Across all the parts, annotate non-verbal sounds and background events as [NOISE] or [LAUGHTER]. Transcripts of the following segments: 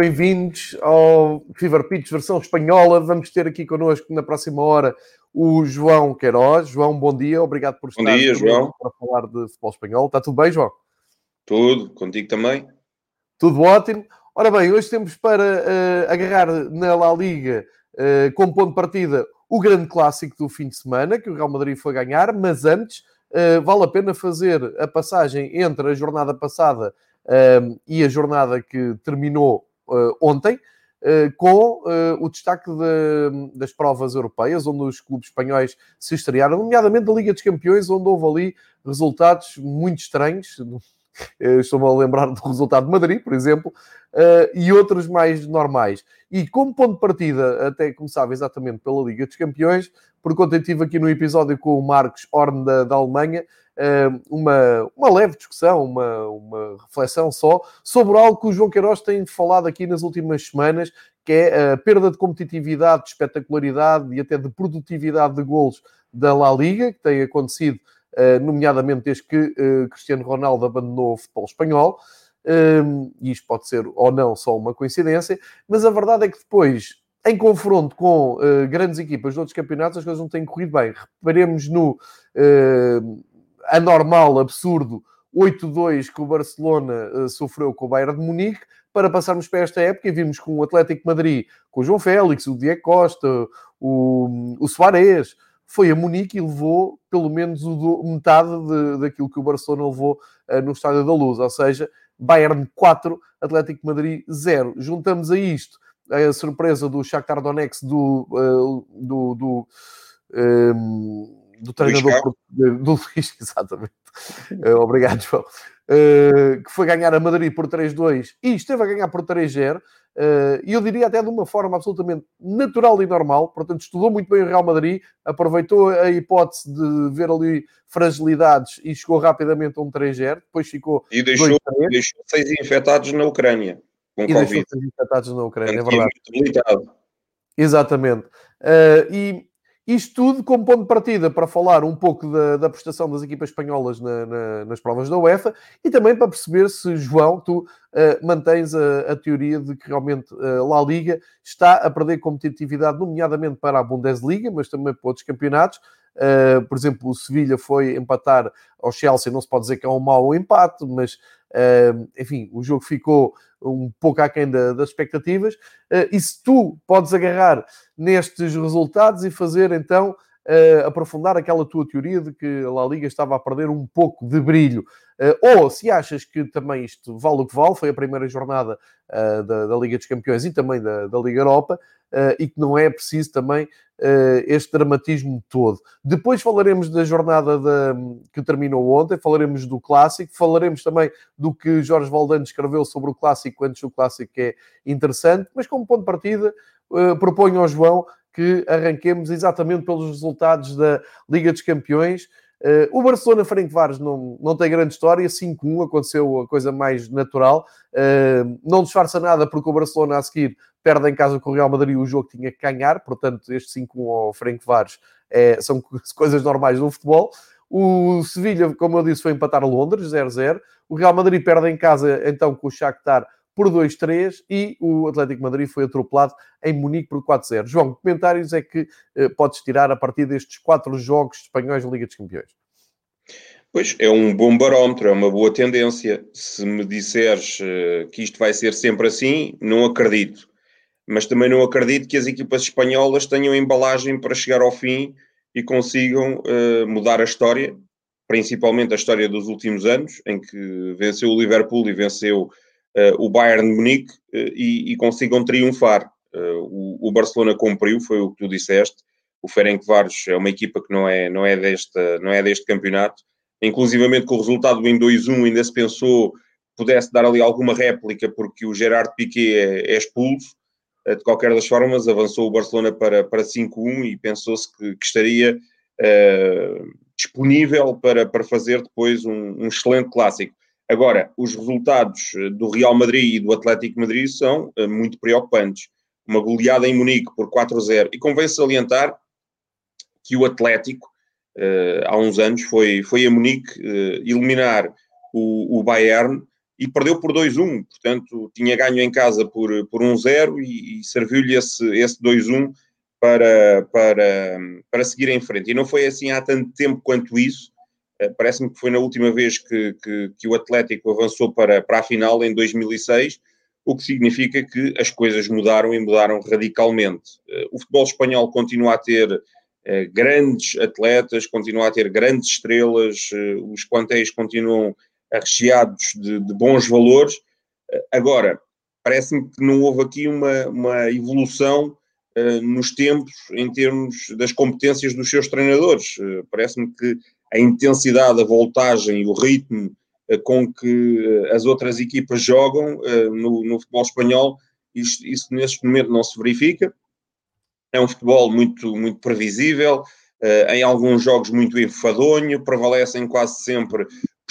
Bem-vindos ao Fever Pitch versão espanhola. Vamos ter aqui connosco na próxima hora o João Queiroz. João, bom dia, obrigado por estar bom dia, João. para falar de futebol espanhol. Está tudo bem, João? Tudo, contigo também. Tudo ótimo. Ora bem, hoje temos para uh, agarrar na La Liga, uh, como ponto de partida, o grande clássico do fim de semana, que o Real Madrid foi ganhar, mas antes uh, vale a pena fazer a passagem entre a jornada passada e a jornada que terminou ontem, uh, com uh, o destaque de, das provas europeias, onde os clubes espanhóis se estrearam, nomeadamente da Liga dos Campeões, onde houve ali resultados muito estranhos. [LAUGHS] Estou-me a lembrar do resultado de Madrid, por exemplo, e outros mais normais. E como ponto de partida, até começava exatamente pela Liga dos Campeões, por conta eu estive aqui no episódio com o Marcos Horn da, da Alemanha, uma, uma leve discussão, uma, uma reflexão só, sobre algo que o João Queiroz tem falado aqui nas últimas semanas, que é a perda de competitividade, de espetacularidade e até de produtividade de golos da La Liga, que tem acontecido, nomeadamente desde que Cristiano Ronaldo abandonou o futebol espanhol. e isto pode ser ou não só uma coincidência, mas a verdade é que depois em confronto com uh, grandes equipas de outros campeonatos, as coisas não têm corrido bem. Reparemos no uh, anormal, absurdo 8-2 que o Barcelona uh, sofreu com o Bayern de Munique, para passarmos para esta época e vimos com o Atlético Madrid, com o João Félix, o Diego Costa, o, o Soares, foi a Munique e levou pelo menos o, metade de, daquilo que o Barcelona levou uh, no Estádio da Luz, ou seja, Bayern 4, Atlético Madrid 0. Juntamos a isto a surpresa do Shakhtar Donetsk do, uh, do, do um, do treinador do, Luís, [LAUGHS] exatamente. Uh, obrigado, João. Uh, que foi ganhar a Madrid por 3-2 e esteve a ganhar por 3-0. Uh, e eu diria até de uma forma absolutamente natural e normal. Portanto, estudou muito bem o Real Madrid, aproveitou a hipótese de ver ali fragilidades e chegou rapidamente a um 3-0. Depois ficou. E deixou, deixou seis infectados na Ucrânia. Com e Covid. deixou infectados na Ucrânia, Portanto, é verdade. Muito limitado. Exatamente. Uh, e isto tudo como ponto de partida para falar um pouco da, da prestação das equipas espanholas na, na, nas provas da UEFA e também para perceber se, João, tu uh, mantens a, a, teoria de que realmente a uh, La Liga está a perder competitividade, nomeadamente para a Bundesliga, mas também para outros campeonatos. Uh, por exemplo, o Sevilha foi empatar ao Chelsea, não se pode dizer que é um mau empate, mas enfim, o jogo ficou um pouco aquém da, das expectativas. Uh, e se tu podes agarrar nestes resultados e fazer então uh, aprofundar aquela tua teoria de que a La Liga estava a perder um pouco de brilho, ou se achas que também isto vale o que vale, foi a primeira jornada da, da, Liga dos Campeões e também da, da Liga Europa, e que não é preciso também uh, este dramatismo todo. Depois falaremos da jornada da, que terminou ontem, falaremos do clássico, falaremos também do que Jorge Valdano escreveu sobre o clássico antes do clássico, é interessante, mas como ponto de partida, uh, proponho ao João que arranquemos exatamente pelos resultados da Liga dos Campeões. Uh, o Barcelona Franco Vares não, não tem grande história, 5-1 aconteceu a coisa mais natural. Uh, não disfarça nada porque o Barcelona a seguir perde em casa com o Real Madrid o jogo tinha que ganhar, portanto, este 5-1 ao Franco Vares é, são [LAUGHS] coisas normais no futebol. O Sevilha, como eu disse, foi empatar Londres, 0-0. O Real Madrid perde em casa, então, com o Shakhtar por 2-3 e o Atlético Madrid foi atropelado em Munique por 4-0. João, que comentários é que eh, podes tirar a partir destes quatro jogos espanhóis da Liga dos Campeões? Pois, é um bom barómetro, é uma boa tendência. Se me disseres uh, que isto vai ser sempre assim, não acredito mas também não acredito que as equipas espanholas tenham embalagem para chegar ao fim e consigam uh, mudar a história, principalmente a história dos últimos anos, em que venceu o Liverpool e venceu uh, o Bayern de Munique uh, e, e, consigam triunfar. O, o, Barcelona cumpriu, foi o que tu disseste. O Ferencváros é uma equipa que não é, não é, desta, não é deste campeonato. Inclusivamente com o resultado em 2-1 ainda se pensou pudesse dar ali alguma réplica porque o Gerard Piquet é, é expulso. De qualquer das formas, avançou o Barcelona para, para 5-1 e pensou-se que, que, estaria uh, disponível para, para fazer depois um, um, excelente clássico. Agora, os resultados do Real Madrid e do Atlético Madrid são uh, muito preocupantes. Uma goleada em Munique por 4-0. E convém salientar que o Atlético, uh, há uns anos, foi, foi a Munique eliminar o, o Bayern e perdeu por 2-1, portanto tinha ganho em casa por, por 1-0 e, e serviu-lhe esse, esse 2-1 para, para, para seguir em frente. E não foi assim há tanto tempo quanto isso, uh, parece-me que foi na última vez que, que, que, o Atlético avançou para, para a final, em 2006, o que significa que as coisas mudaram e mudaram radicalmente. Uh, o futebol espanhol continua a ter uh, grandes atletas, continua a ter grandes estrelas, os plantéis continuam recheados de, de bons valores. Agora, parece-me que não houve aqui uma, uma evolução uh, nos tempos em termos das competências dos seus treinadores. Uh, parece-me que a intensidade, a voltagem, o ritmo uh, com que as outras equipas jogam no, no, futebol espanhol, isso, isso neste momento não se verifica. É um futebol muito, muito previsível, em alguns jogos muito enfadonho, prevalecem quase sempre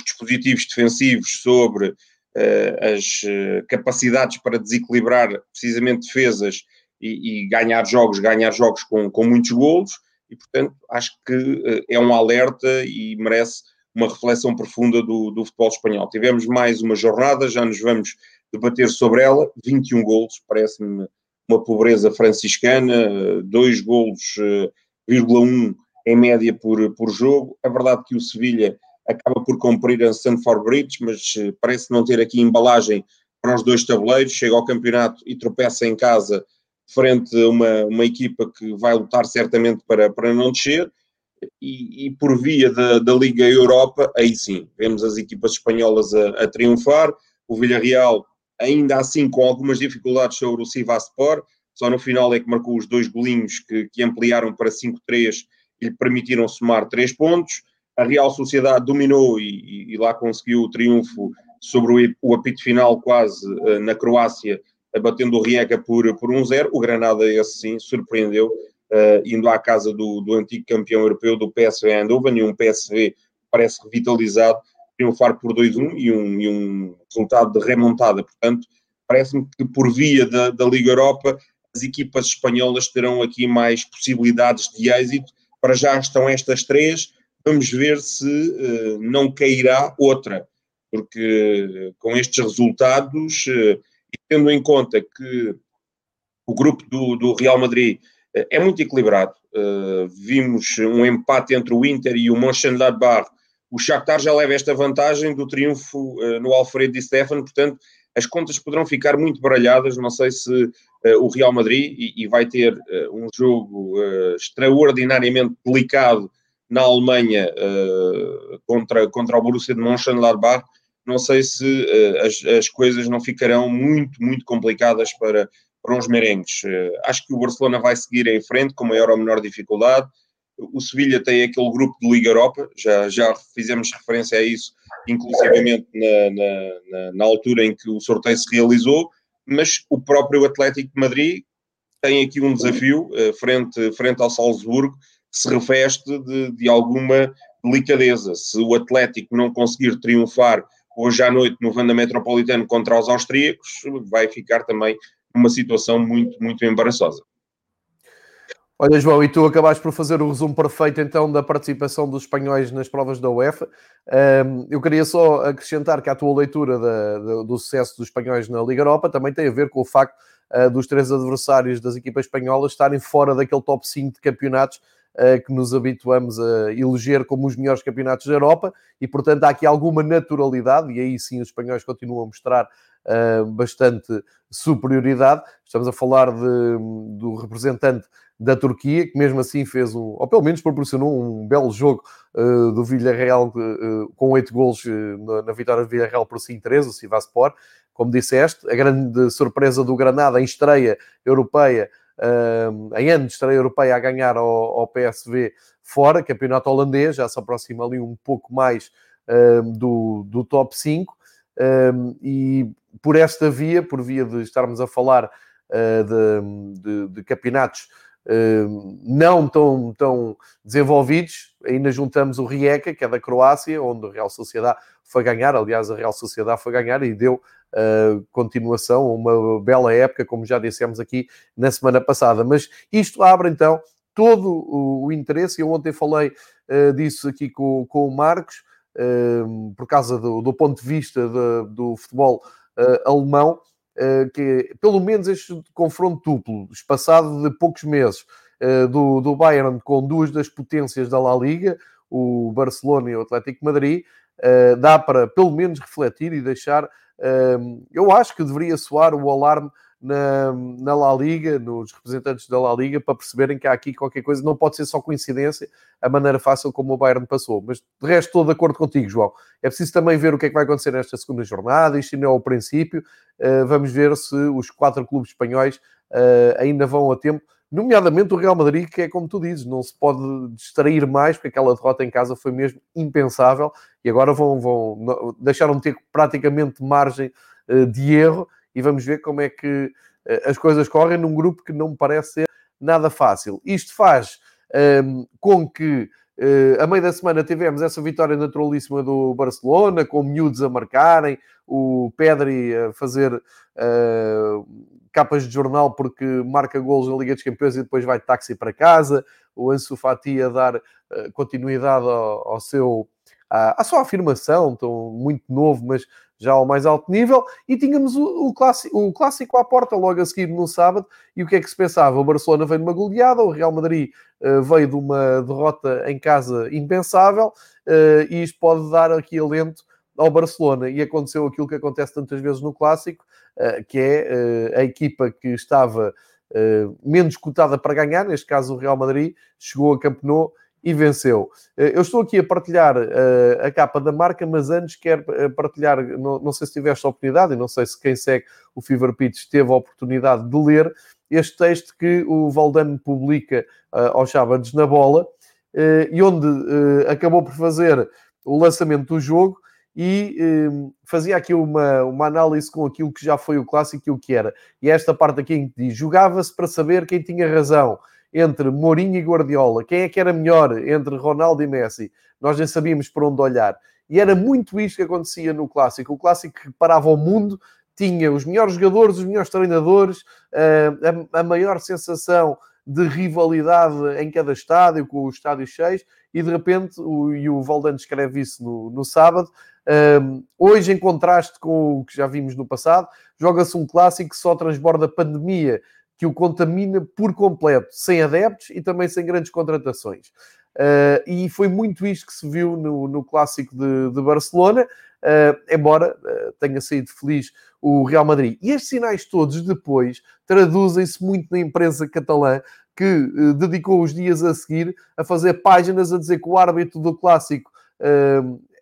dispositivos defensivos sobre uh, as uh, capacidades para desequilibrar precisamente defesas e, e, ganhar jogos, ganhar jogos com, com muitos golos, e portanto acho que uh, é um alerta e merece uma reflexão profunda do, do futebol espanhol. Tivemos mais uma jornada, já nos vamos debater sobre ela, 21 golos, parece-me uma pobreza franciscana, dois golos, vírgula um em média por, por jogo. A verdade é que o Sevilha acaba por cumprir a Stanford Bridge, mas eh, parece não ter aqui embalagem para os dois tabuleiros, chega ao campeonato e tropeça em casa frente a uma, uma equipa que vai lutar certamente para, para não descer, e, e por via da, da, Liga Europa, aí sim, vemos as equipas espanholas a, a, triunfar, o Villarreal ainda assim com algumas dificuldades sobre o Sivaspor, só no final é que marcou os dois golinhos que, que ampliaram para 5-3 e lhe permitiram somar 3 pontos, a Real Sociedade dominou e, e, lá conseguiu o triunfo sobre o, o apito final quase uh, na Croácia, batendo o Rijeka por, por 1-0. O Granada, esse sim, surpreendeu, uh, indo à casa do, do antigo campeão europeu, do PSV Eindhoven, e um PSV parece revitalizado, triunfar por 2-1 e um, e um resultado de remontada. Portanto, parece-me que por via da, da Liga Europa, as equipas espanholas terão aqui mais possibilidades de êxito. Para já estão estas três, vamos ver se uh, não cairá outra, porque com estes resultados, uh, e tendo em conta que o grupo do, do Real Madrid uh, é muito equilibrado, vimos um empate entre o Inter e o Mönchengladbach, o Shakhtar já leva esta vantagem do triunfo no Alfredo Di Stefano, portanto, as contas poderão ficar muito baralhadas. Não sei se uh, o Real Madrid e, e vai ter uh, um jogo uh, extraordinariamente delicado na Alemanha uh, contra, contra o Borussia de Mönchengladbach, não sei se uh, as, as coisas não ficarão muito, muito complicadas para, para os merengues. Uh, acho que o Barcelona vai seguir em frente com maior ou menor dificuldade. O Sevilha tem aquele grupo de Liga Europa, já, já fizemos referência a isso, inclusivamente na, na, na altura em que o sorteio se realizou, mas o próprio Atlético de Madrid tem aqui um desafio frente, frente ao Salzburgo, se reveste de, de alguma delicadeza. Se o Atlético não conseguir triunfar hoje à noite no Vanda Metropolitano contra os austríacos, vai ficar também numa situação muito, muito embaraçosa. Olha, João, e tu acabaste por fazer o resumo perfeito então da participação dos espanhóis nas provas da UEFA. Eu queria só acrescentar que a tua leitura do sucesso dos espanhóis na Liga Europa também tem a ver com o facto uh, dos três adversários das equipas espanholas estarem fora daquele top 5 de campeonatos uh, que nos habituamos a eleger como os melhores campeonatos da Europa e, portanto, há aqui alguma naturalidade e aí sim os espanhóis continuam a mostrar uh, bastante superioridade. Estamos a falar de, do representante da Turquia, que mesmo assim fez um, ou pelo menos proporcionou um belo jogo uh, do Villarreal uh, com oito golos na, na, vitória do Villarreal por 5-3, o Sivaspor, como disseste, a grande surpresa do Granada em estreia europeia, em ano de estreia europeia a ganhar ao, ao PSV fora, campeonato holandês, já se aproxima ali um pouco mais do, do top 5, e por esta via, por via de estarmos a falar uh, de, de, de, campeonatos uh, não tão, tão desenvolvidos, ainda juntamos o Rijeka, que é da Croácia, onde a Real Sociedade foi ganhar, aliás, a Real Sociedade foi ganhar e deu uh, continuação, uma bela época, como já dissemos aqui na semana passada. Mas isto abre então todo o, o interesse, eu ontem falei uh, disso aqui com, com o Marcos, uh, por causa do, do, ponto de vista de, do futebol alemão, que pelo menos este confronto duplo, espaçado de poucos meses, do, do Bayern com duas das potências da La Liga, o Barcelona e o Atlético Madrid, uh, dá para pelo menos refletir e deixar. Eu acho que deveria soar o alarme na, na La Liga, nos representantes da La Liga, para perceberem que há aqui qualquer coisa, não pode ser só coincidência a maneira fácil como o Bayern passou. Mas de resto, estou de acordo contigo, João. É preciso também ver o que é que vai acontecer nesta segunda jornada, isto ainda é o princípio. Uh, vamos ver se os quatro clubes espanhóis uh, ainda vão a tempo nomeadamente o Real Madrid, que é como tu dizes, não se pode distrair mais, porque aquela derrota em casa foi mesmo impensável e agora vão, vão deixaram de ter praticamente margem uh, de erro e vamos ver como é que uh, as coisas correm num grupo que não me parece ser nada fácil. Isto faz um, ehm, com que uh, a meio da semana tivemos essa vitória naturalíssima do Barcelona, com miúdos a marcarem, o Pedri a fazer uh, capas de jornal porque marca golos na Liga dos Campeões e depois vai de táxi para casa, o Ansu Fati a dar uh, continuidade ao, ao seu à, à, sua afirmação, tão muito novo, mas já ao mais alto nível, e tínhamos o, o, clássico, o clássico à porta logo a seguir no sábado, e o que é que se pensava? O Barcelona veio de uma goleada, o Real Madrid uh, veio de uma derrota em casa impensável, uh, e isto pode dar aqui alento ao Barcelona, e aconteceu aquilo que acontece tantas vezes no clássico, eh, que é a equipa que estava menos cotada para ganhar, neste caso o Real Madrid, chegou a Camp Nou e venceu. Eu estou aqui a partilhar a capa da marca, mas antes quero partilhar, não, sei se tiveste a oportunidade, e não sei se quem segue o Fever Pitch teve a oportunidade de ler este texto que o Valdano publica aos sábados na bola, e onde acabou por fazer o lançamento do jogo e fazia aqui uma, uma análise com aquilo que já foi o clássico e o que era. E esta parte aqui em que diz: jogava-se para saber quem tinha razão entre Mourinho e Guardiola, quem é que era melhor entre Ronaldo e Messi. Nós nem sabíamos por onde olhar. E era muito isto que acontecia no clássico. O clássico que parava o mundo, tinha os melhores jogadores, os melhores treinadores, uh, a, maior sensação de rivalidade em cada estádio, com os estádios cheios, e de repente, o, e o Valdano escreve isso no, no sábado, um, hoje, em contraste com o que já vimos no passado, joga-se um clássico que só transborda pandemia, que o contamina por completo, sem adeptos e também sem grandes contratações. Uh, e foi muito isto que se viu no, no clássico de, de Barcelona, uh, embora uh, tenha saído feliz o Real Madrid. E estes sinais todos depois traduzem-se muito na imprensa catalã, que dedicou os dias a seguir a fazer páginas a dizer que o árbitro do clássico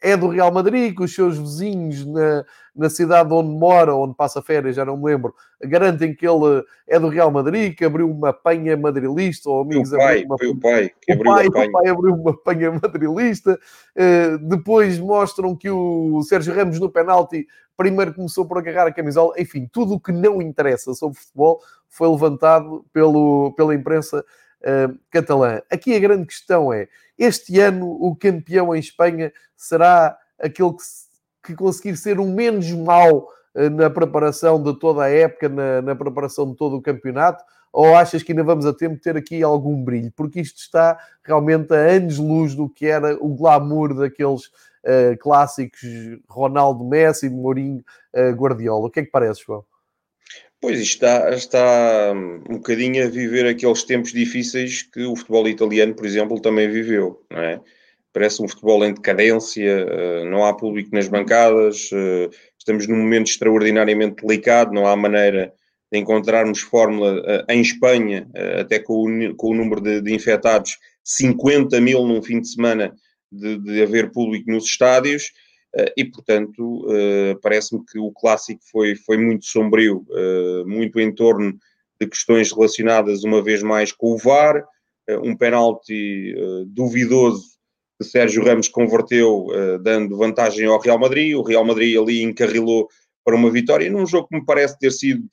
é do Real Madrid, que os seus vizinhos na, na cidade onde mora, onde passa férias, já não me lembro, garantem que ele é do Real Madrid, que abriu uma penha madrilista, ou amigos o pai, uma... foi o pai que abriu o pai, o pai abriu uma penha madrilista. Uh, depois mostram que o Sérgio Ramos no penalti primeiro começou por agarrar a camisola. Enfim, tudo o que não interessa sobre futebol foi levantado pelo, pela imprensa uh, catalã. Aqui a grande questão é este ano, o campeão em Espanha será aquele que, que conseguir ser o menos mau eh, na preparação de toda a época, na, na, preparação de todo o campeonato? Ou achas que ainda vamos a tempo de ter aqui algum brilho? Porque isto está realmente a anos-luz do que era o glamour daqueles uh, clássicos Ronaldo Messi, Mourinho, uh, Guardiola. O que é que parece, João? Pois está, está um bocadinho a viver aqueles tempos difíceis que o futebol italiano, por exemplo, também viveu, não é? Parece um futebol em decadência, eh, não há público nas bancadas, eh, estamos num momento extraordinariamente delicado, não há maneira de encontrarmos fórmula uh, em Espanha, até com o, com o número de, de, infectados, 50 mil num fim de semana de, de haver público nos estádios, e portanto parece-me que o clássico foi, foi muito sombrio, muito em torno de questões relacionadas uma vez mais com o VAR, um penalti duvidoso que Sérgio Ramos converteu, dando vantagem ao Real Madrid, o Real Madrid ali encarrilou para uma vitória, num jogo que me parece ter sido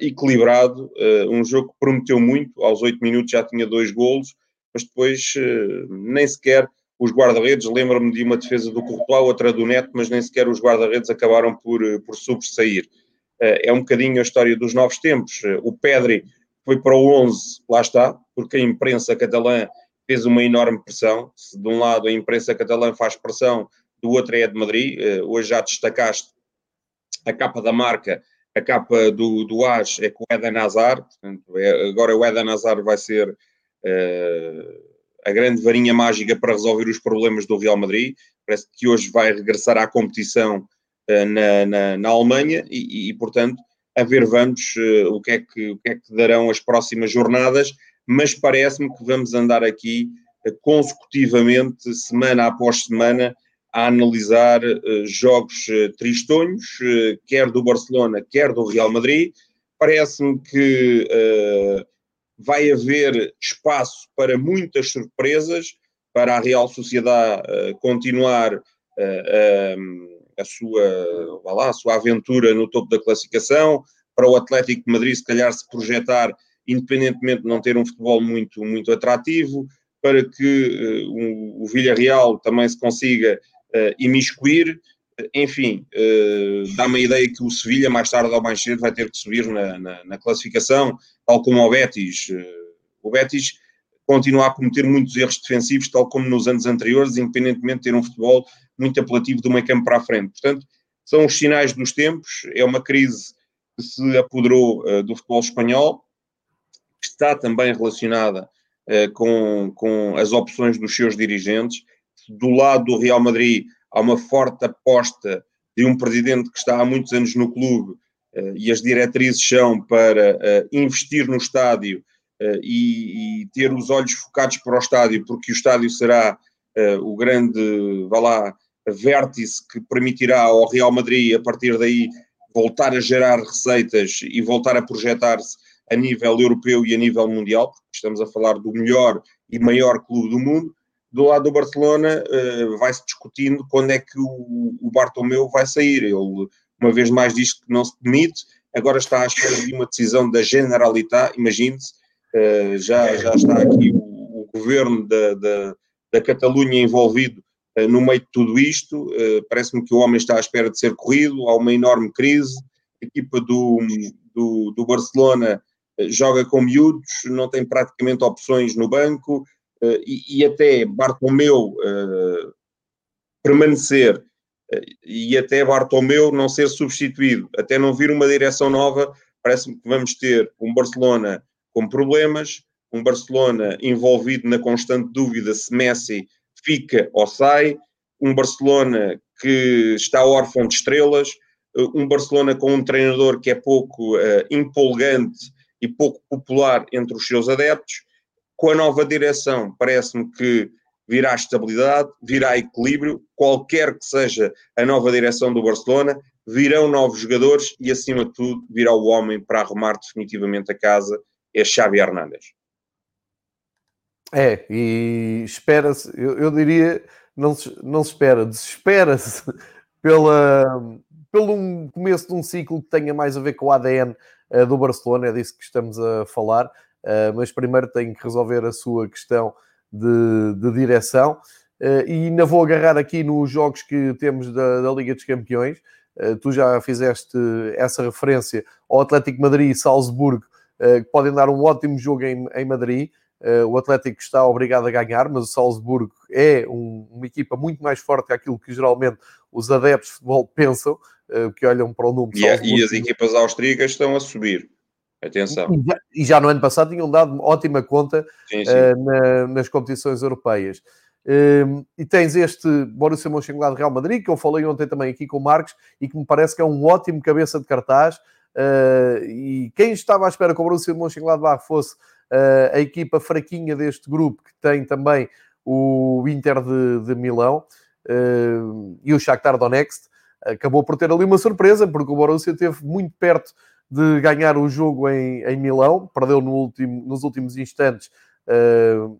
equilibrado, um jogo que prometeu muito, aos 8 minutos já tinha dois golos, mas depois nem sequer os guarda-redes, lembro-me de uma defesa do Courtois, outra do Neto, mas nem sequer os guarda-redes acabaram por, por sobressair. é um bocadinho a história dos novos tempos. o Pedri foi para o 11, lá está, porque a imprensa catalã fez uma enorme pressão. Se de um lado a imprensa catalã faz pressão, do outro é de Madrid. hoje já destacaste a capa da marca a capa do, do AS é com o Eden Hazard, portanto, é, agora o Eden Hazard vai ser uh, a grande varinha mágica para resolver os problemas do Real Madrid. Parece que hoje vai regressar à competição uh, na, na, na, Alemanha e, e, portanto, a ver vamos uh, o, que é que, o que é que darão as próximas jornadas, mas parece-me que vamos andar aqui consecutivamente, semana após semana, a analisar uh, jogos uh, tristonhos, uh, quer do Barcelona, quer do Real Madrid. Parece-me que vai haver espaço para muitas surpresas, para a Real Sociedade continuar a, sua, lá, a sua aventura no topo da classificação, para o Atlético de Madrid, se calhar, se projetar, independentemente de não ter um futebol muito, muito atrativo, para que uh, o Villarreal também se consiga uh, imiscuir. Enfim, uh, dá-me a ideia que o Sevilha, mais tarde ou mais cedo, vai ter que subir na, na, na classificação, tal como o Betis. Uh, o Betis continua a cometer muitos erros defensivos, tal como nos anos anteriores, independentemente de ter um futebol muito apelativo do meio campo para a frente. Portanto, são os sinais dos tempos, é uma crise que se apoderou uh, do futebol espanhol, que está também relacionada com, com as opções dos seus dirigentes do lado do Real Madrid há uma forte aposta de um presidente que está há muitos anos no clube uh, e as diretrizes são para uh, investir no estádio uh, e, e, ter os olhos focados para o estádio, porque o estádio será o grande, vá lá, vértice que permitirá ao Real Madrid, a partir daí, voltar a gerar receitas e voltar a projetar-se a nível europeu e a nível mundial, porque estamos a falar do melhor e maior clube do mundo, do lado do Barcelona uh, vai-se discutindo quando é que o, o Bartomeu vai sair. Ele, uma vez mais, diz que não se demite, agora está à espera de uma decisão da Generalitat, imagine-se, uh, já, já está aqui o, o governo da, da, da, Catalunha envolvido uh, no meio de tudo isto, parece-me que o homem está à espera de ser corrido, há uma enorme crise, a equipa do, do, do Barcelona joga com miúdos, não tem praticamente opções no banco, e, e, até Bartomeu uh, permanecer uh, e até Bartomeu não ser substituído, até não vir uma direção nova, parece-me que vamos ter um Barcelona com problemas, um Barcelona envolvido na constante dúvida se Messi fica ou sai, um Barcelona que está órfão de estrelas, um Barcelona com um treinador que é pouco uh, empolgante e pouco popular entre os seus adeptos, com a nova direção, parece-me que virá estabilidade, virá equilíbrio, qualquer que seja a nova direção do Barcelona, virão novos jogadores e, acima de tudo, virá o homem para arrumar definitivamente a casa, é Xavi Hernández. É, e espera-se, eu, eu, diria, não se, não se espera, desespera-se [LAUGHS] pela, pelo um começo de um ciclo que tenha mais a ver com o ADN uh, eh, do Barcelona, é disso que estamos a falar. Uh, mas primeiro tem que resolver a sua questão de, de direção. Uh, e ainda vou agarrar aqui nos jogos que temos da, da Liga dos Campeões. Uh, tu já fizeste essa referência ao Atlético Madrid e Salzburgo, que podem dar um ótimo jogo em, em Madrid. o Atlético está obrigado a ganhar, mas o Salzburgo é um, uma equipa muito mais forte que aquilo que geralmente os adeptos de futebol [LAUGHS] pensam, que olham para o número. E, e as equipas austríacas estão a subir. Atenção. E já, e já, no ano passado tinham dado ótima conta sim, sim. Uh, na, nas competições europeias. Uh, e tens este Borussia Mönchengladbach Real Madrid, que eu falei ontem também aqui com o Marcos, e que me parece que é um ótimo cabeça de cartaz. Uh, e quem estava à espera que o Borussia Mönchengladbach fosse uh, a equipa fraquinha deste grupo, que tem também o Inter de, de Milão e o Shakhtar Donetsk, acabou por ter ali uma surpresa, porque o Borussia esteve muito perto de ganhar o jogo em, em Milão, perdeu no último, nos últimos instantes,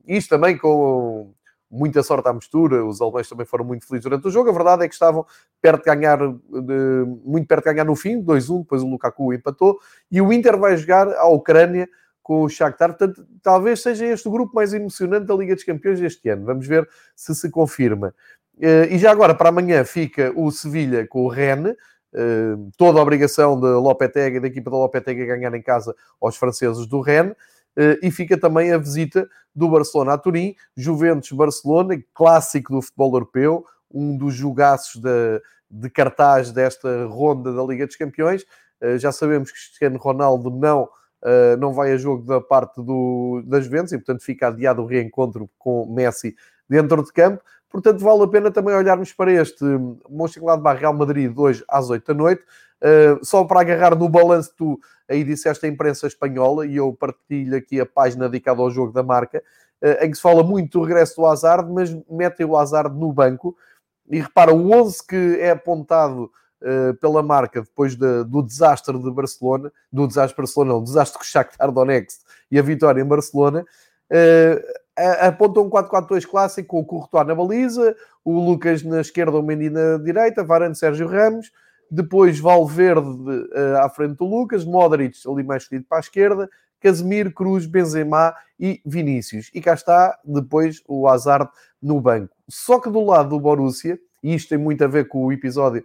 isto também com muita sorte à mistura, os alemães também foram muito felizes durante o jogo. A verdade é que estavam perto de ganhar, de, muito perto de ganhar no fim, 2-1, depois o Lukaku empatou, e o Inter vai jogar à Ucrânia com o Shakhtar, portanto, talvez seja este o grupo mais emocionante da Liga dos Campeões deste ano. Vamos ver se se confirma. Eh, e já agora, para amanhã, fica o Sevilha com o Rennes, toda a obrigação da Lopetegui, da equipa da Lopetegui, ganhar em casa aos franceses do Rennes. Eh, e fica também a visita do Barcelona a Turim, Juventus-Barcelona, clássico do futebol europeu, um dos jogaços de, de cartaz desta ronda da Liga dos Campeões. Eh, já sabemos que Cristiano Ronaldo não, eh, não vai a jogo da parte do, das Juventus e, portanto, fica adiado o reencontro com Messi dentro de campo. Portanto, vale a pena também olharmos para este Mönchengladbach Real Madrid hoje às 8 da noite. Uh, só para agarrar no balanço, tu aí disseste a imprensa espanhola e eu partilho aqui a página dedicada ao jogo da marca, uh, em que se fala muito do regresso do Hazard, mas metem o Hazard no banco. E repara, o 11 que é apontado uh, pela marca depois de, do desastre de Barcelona, do desastre de Barcelona, o desastre com o Shakhtar Donetsk e a vitória em Barcelona, aponta um 4-4-2 clássico com o Courtois na baliza, o Lucas na esquerda, o Mendy na direita, Varane, Sérgio Ramos, depois Valverde uh, à frente do Lucas, Modric ali mais escolhido para a esquerda, Casemiro, Cruz, Benzema e Vinícius. E cá está depois o Hazard no banco. Só que do lado do Borussia, e isto tem muito a ver com o episódio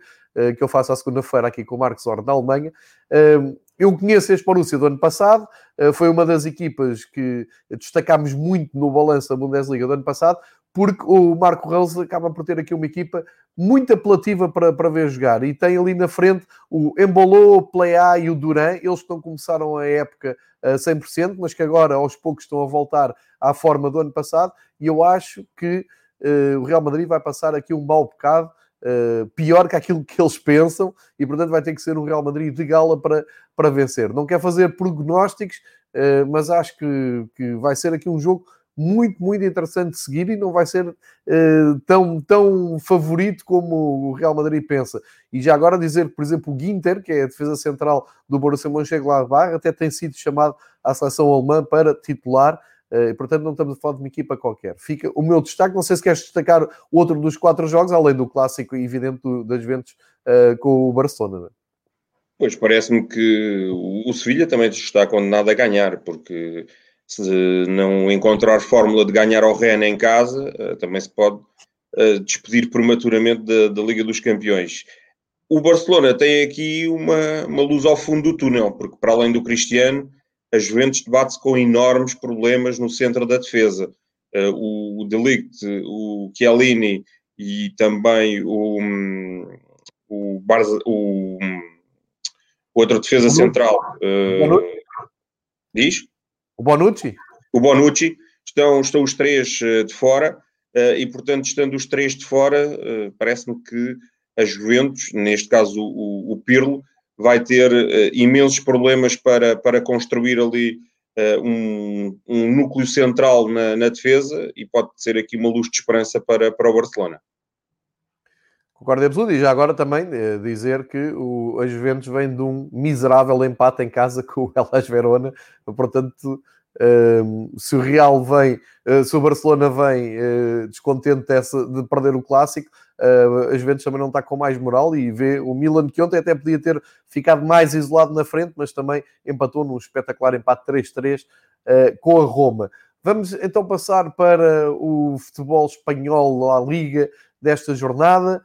que eu faço à segunda-feira aqui com o Marcos Orne da Alemanha, uh, eu conheço este Borussia do ano passado, foi uma das equipas que destacámos muito no balanço da Bundesliga do ano passado, porque o Marco Reus acaba por ter aqui uma equipa muito apelativa para, para ver jogar. E tem ali na frente o Embolou, o Playa e o Duran, eles não começaram a época a 100%, mas que agora aos poucos estão a voltar à forma do ano passado. E eu acho que uh, o Real Madrid vai passar aqui um mau bocado. Uh, pior que aquilo que eles pensam e portanto vai ter que ser um Real Madrid de gala para, para vencer. Não quer fazer prognósticos, uh, mas acho que, que vai ser aqui um jogo muito, muito interessante de seguir e não vai ser uh, tão, tão favorito como o Real Madrid pensa. E já agora dizer que, por exemplo, o Ginter, que é a defesa central do Borussia Mönchengladbach, até tem sido chamado à seleção alemã para titular. Uh, e, portanto, não estamos a falar de uma equipa qualquer. Fica o meu destaque. Não sei se queres destacar outro dos quatro jogos, além do clássico evidente das Juventus uh, com o Barcelona. É? Pois, parece-me que o Sevilha também está condenado a ganhar, porque se não encontrar fórmula de ganhar ao Rennes em casa, eh, também se pode eh, despedir prematuramente da, da, Liga dos Campeões. O Barcelona tem aqui uma, uma luz ao fundo do túnel, porque para além do Cristiano, a Juventus debate-se com enormes problemas no centro da defesa. Eh, o, o Delict, o Chiellini e também o, o, Barza, o, o outro defesa central. Uh, diz? O Bonucci? O Bonucci. Estão, estão os três uh, de fora uh, e, portanto, estando os três de fora, uh, parece-me que a Juventus, neste caso o, o Pirlo, vai ter imensos problemas para, para construir ali um, um, núcleo central na, na, defesa e pode ser aqui uma luz de esperança para, para o Barcelona. Concordo absoluto. E já agora também dizer que o, a Juventus vem de um miserável empate em casa [LAUGHS] com o Elas Verona. Portanto, se o Real vem, uh, se o Barcelona vem uh, descontente dessa, de perder o clássico, uh, a Juventus também não está com mais moral e vê o Milan que ontem até podia ter ficado mais isolado na frente, mas também empatou num espetacular empate 3-3 com a Roma. Vamos então passar para o futebol espanhol, a Liga desta jornada.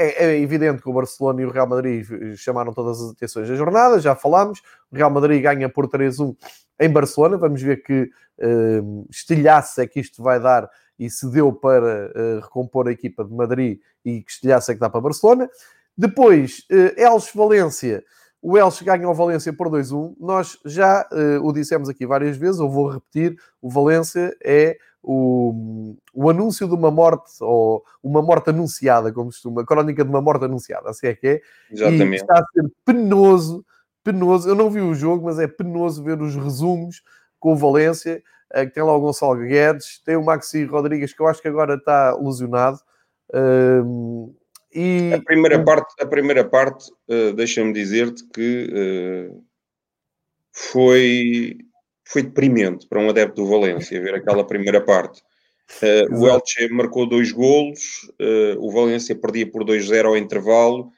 É, é, evidente que o Barcelona e o Real Madrid chamaram todas as atenções da jornada, já falámos. O Real Madrid ganha por 3-1 em Barcelona. Vamos ver que uh, estilhaço é que isto vai dar e se deu para uh, recompor a equipa de Madrid e que estilhaço é que dá para Barcelona. Depois, uh, Elche Valência. O Elche ganha o Valência por 2-1. Nós já uh, o dissemos aqui várias vezes, eu vou repetir: o Valência é o, o anúncio de uma morte, ou uma morte anunciada, como costuma, a crónica de uma morte anunciada, assim é que é. Exatamente. E está a ser penoso, penoso. Eu não vi o jogo, mas é penoso ver os resumos com o Valência, que tem lá o Gonçalo Guedes, tem o Maxi Rodrigues, que eu acho que agora está lesionado. e... A primeira parte, a primeira parte uh, deixa-me dizer-te que uh, foi, foi deprimente para um adepto do Valência ver aquela primeira parte. Uh, o Elche marcou dois golos, o Valência perdia por 2-0 ao intervalo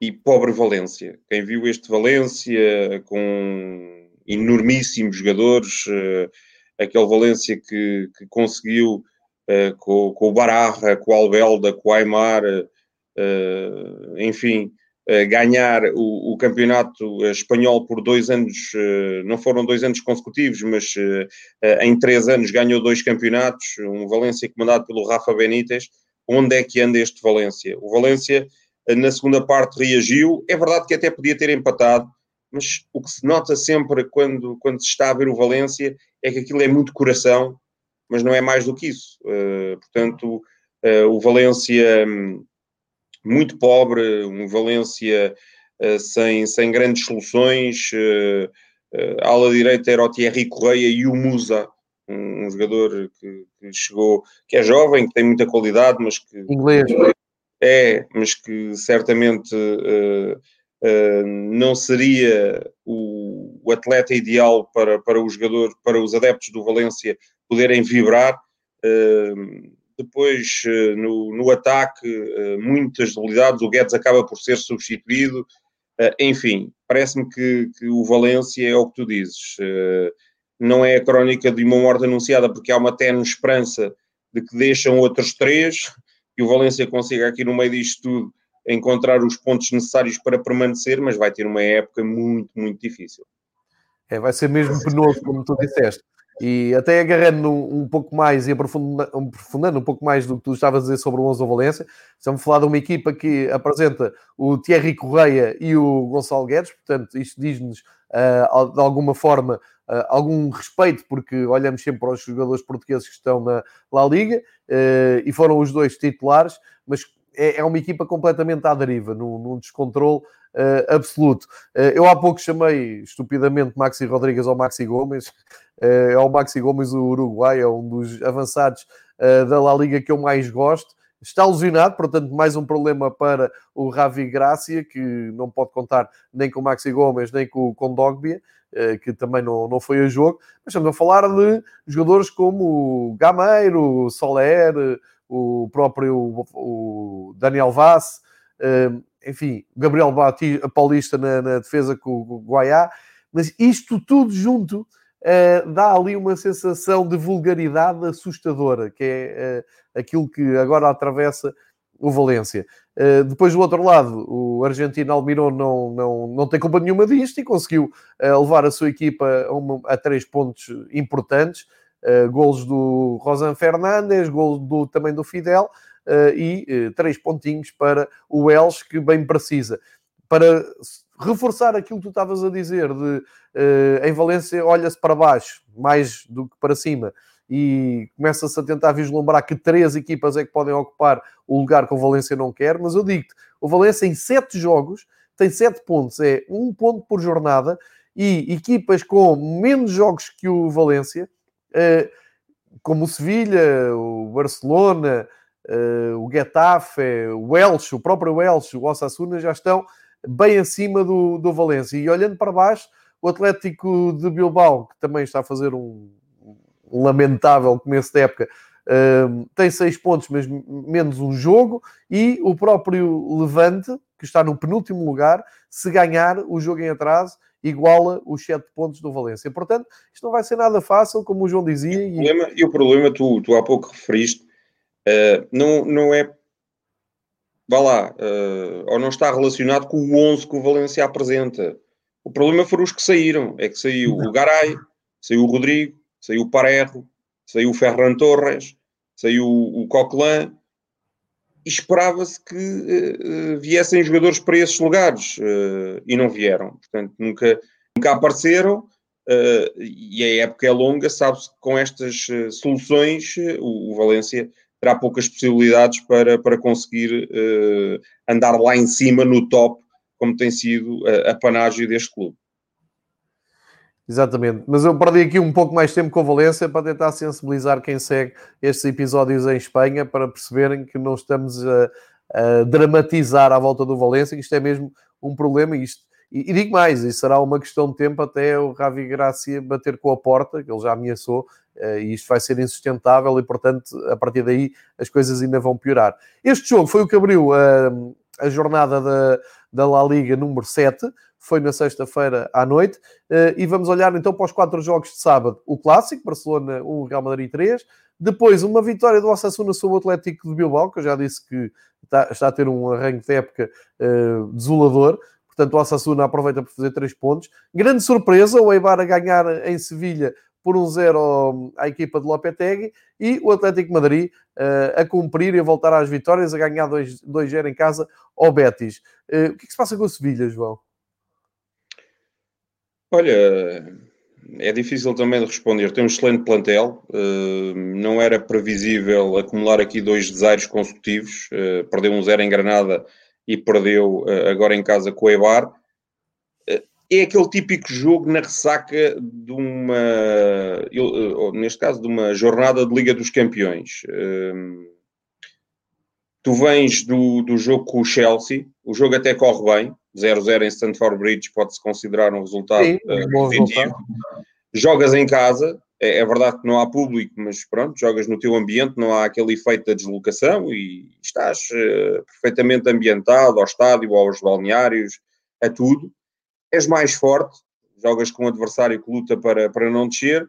e pobre Valência. Quem viu este Valência com enormíssimos jogadores, uh, aquele Valência que, que conseguiu uh, com, com, o Bararra, com o Albelda, com o Aymar, uh, enfim, ganhar o, o, campeonato espanhol por dois anos, não foram dois anos consecutivos, mas em três anos ganhou dois campeonatos, um Valência comandado pelo Rafa Benítez. Onde é que anda este Valência? O Valência na segunda parte reagiu. É verdade que até podia ter empatado, mas o que se nota sempre quando, quando se está a ver o Valência é que aquilo é muito coração, mas não é mais do que isso. Portanto, o Valência um, muito pobre, um Valência uh, sem, sem grandes soluções. A ala direita era o Thierry Correia e o Musa, um, um jogador que, que, chegou, que é jovem, que tem muita qualidade, mas que. Inglês. É, mas que certamente uh, uh, não seria o, o, atleta ideal para, para o jogador, para os adeptos do Valência poderem vibrar. Uh, depois, no, no ataque, muitas debilidades, o Guedes acaba por ser substituído. enfim, parece-me que, que, o Valência é o que tu dizes. não é a crónica de uma morte anunciada, porque há uma tenue esperança de que deixam outros três que o Valência consiga aqui no meio disto tudo encontrar os pontos necessários para permanecer, mas vai ter uma época muito, muito difícil. É, vai ser mesmo penoso, como tu disseste. E até agarrando um, pouco mais e aprofundando, um pouco mais do que tu estavas a dizer sobre o 11 do Valência, estamos a falar de uma equipa que apresenta o Thierry Correia e o Gonçalo Guedes, portanto, isto diz-nos uh, de alguma forma uh, algum respeito, porque olhamos sempre para os jogadores portugueses que estão na La Liga uh, e foram os dois titulares, mas é, é uma equipa completamente à deriva, num descontrole uh, absoluto. eu há pouco chamei estupidamente Maxi Rodrigues ao Maxi Gomes, é o Maxi Gomes, o Uruguai, é um dos avançados da La Liga que eu mais gosto está lesionado, portanto, mais um problema para o Ravi Gracia, que não pode contar nem com o Maxi Gomes, nem com o Condogbia, que também não, não foi a jogo. Mas estamos a falar de jogadores como o Gameiro, o Soler, o próprio o Daniel Vaz, enfim, Gabriel Paulista na, na defesa com o Guaiá. Mas isto tudo junto uh, dá ali uma sensação de vulgaridade assustadora, que é uh, aquilo que agora atravessa o Valência. Uh, depois do outro lado, o argentino Almirón não, não, não tem culpa nenhuma disto e conseguiu levar a sua equipa a, uma, a três pontos importantes. Golos do Rosan Fernandes, golos do, também do Fidel e uh, três pontinhos para o Elche, que bem precisa. Para reforçar aquilo que tu estavas a dizer, de em Valência olha-se para baixo mais do que para cima e começa-se a tentar vislumbrar que três equipas é que podem ocupar o lugar que o Valência não quer, mas eu digo-te, o Valência em sete jogos tem sete pontos, é um ponto por jornada, e equipas com menos jogos que o Valência eh, como o Sevilha, o Barcelona, eh, o Getafe, o Elche, o próprio Elche, o Osasuna já estão bem acima do, do Valência. E olhando para baixo, o Atlético de Bilbao, que também está a fazer um, lamentável começo de época, uh, tem seis pontos, mas menos um jogo, e o próprio Levante, que está no penúltimo lugar, se ganhar o jogo em atraso, iguala os 7 pontos do Valência. Portanto, isto não vai ser nada fácil, como o João dizia. E o problema, e o problema tu, tu há pouco referiste, uh, não, não é. Vá lá, uh, ou não está relacionado com o 11 que o Valência apresenta. O problema foram os que saíram. É que saiu o Garay, saiu o Rodrigo, saiu o Parerro, saiu o Ferran Torres, saiu o Coquelin, e esperava-se que uh, viessem jogadores para esses lugares uh, e não vieram. Portanto, nunca, nunca apareceram. uh, e a época é longa, sabe-se que com estas uh, soluções o, o, Valência terá poucas possibilidades para, para conseguir andar lá em cima no top, como tem sido a, a panágio deste clube. Exatamente, mas eu perdi aqui um pouco mais tempo com a Valência para tentar sensibilizar quem segue estes episódios em Espanha para perceberem que não estamos a, a dramatizar à volta do Valência, que isto é mesmo um problema. Isto, e, e digo mais, e será uma questão de tempo até o Ravi Gracia bater com a porta, que ele já ameaçou, uh, e isto vai ser insustentável e, portanto, a partir daí as coisas ainda vão piorar. Este jogo foi o que abriu uh, a jornada da, da La Liga número 7 foi na sexta-feira à noite. Eh, e vamos olhar então para os quatro jogos de sábado. O clássico, Barcelona 1, Real Madrid 3. Depois, uma vitória do Osasuna sobre o Atlético de Bilbao, que eu já disse que está, está a ter um arranque de época uh, desolador. Portanto, o Osasuna aproveita para fazer três pontos. Grande surpresa, o Eibar a ganhar em Sevilha por um zero à equipa de Lopetegui e o Atlético Madrid uh, a cumprir e a voltar às vitórias, a ganhar 2-0 em casa ao Betis. Uh, o que, é que se passa com o Sevilha, João? Olha, é difícil também de responder. Tem um excelente plantel. Uh, não era previsível acumular aqui dois desaires consecutivos. Perdeu um zero em Granada e perdeu agora em casa com o Eibar. É aquele típico jogo na ressaca de uma, eu, neste caso, de uma jornada de Liga dos Campeões. tu vens do, do jogo com o Chelsea, o jogo até corre bem, 0-0 em Stanford Bridge pode-se considerar um resultado Sim, positivo. Jogas em casa, é, é, verdade que não há público, mas pronto, jogas no teu ambiente, não há aquele efeito da deslocação e estás uh, perfeitamente ambientado ao estádio, aos balneários, a tudo. És mais forte, jogas com um adversário que luta para, para não descer uh,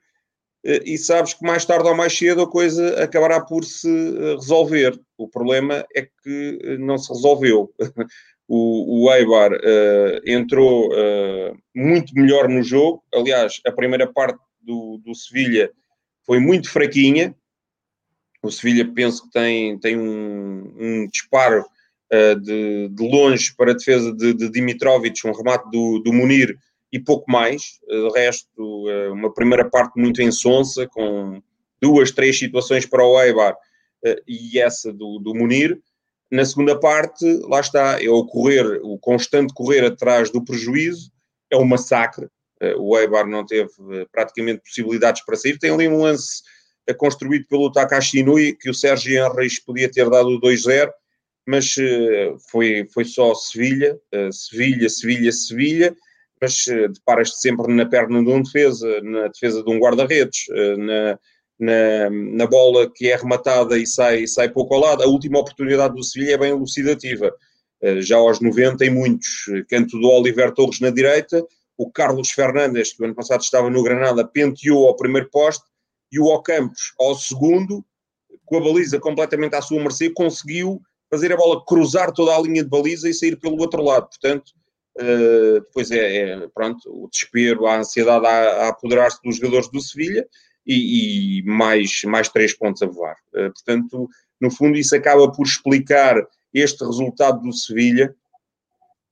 e sabes que mais tarde ou mais cedo a coisa acabará por se resolver. O problema é que não se resolveu. [LAUGHS] o, o Eibar uh, entrou uh, muito melhor no jogo. Aliás, a primeira parte do, do Sevilha foi muito fraquinha. O Sevilha penso que tem, tem um, um disparo de, de, longe para a defesa de, de Dimitrovic, um remate do, do Munir e pouco mais. De resto, uma primeira parte muito insonsa, com duas, três situações para o Eibar e essa do, do Munir. Na segunda parte, lá está, é o correr, o constante correr atrás do prejuízo, é um massacre. Eh, o Eibar não teve eh, praticamente possibilidades para sair. Tem ali um lance eh, construído pelo Takashi Inui, que o Sérgio Henriques podia ter dado o 2-0, mas foi, foi só Sevilha, Sevilha, Sevilha, Sevilha, mas deparas-te sempre na perna de um defesa, na defesa de um guarda-redes, na na, na bola que é rematada e sai, sai pouco ao lado. A última oportunidade do Sevilha é bem elucidativa. Eh, já aos 90 em muitos. Canto do Oliver Torres na direita, o Carlos Fernandes, que o ano passado estava no Granada, penteou ao primeiro poste, e o Ocampos ao segundo, com a baliza completamente à sua mercê, conseguiu fazer a bola cruzar toda a linha de baliza e sair pelo outro lado. Portanto, uh, depois é, é, pronto, o desespero, a ansiedade a, a apoderar-se dos jogadores do Sevilha, e, e mais, mais três pontos a voar. Uh, portanto, no fundo, isso acaba por explicar este resultado do Sevilha.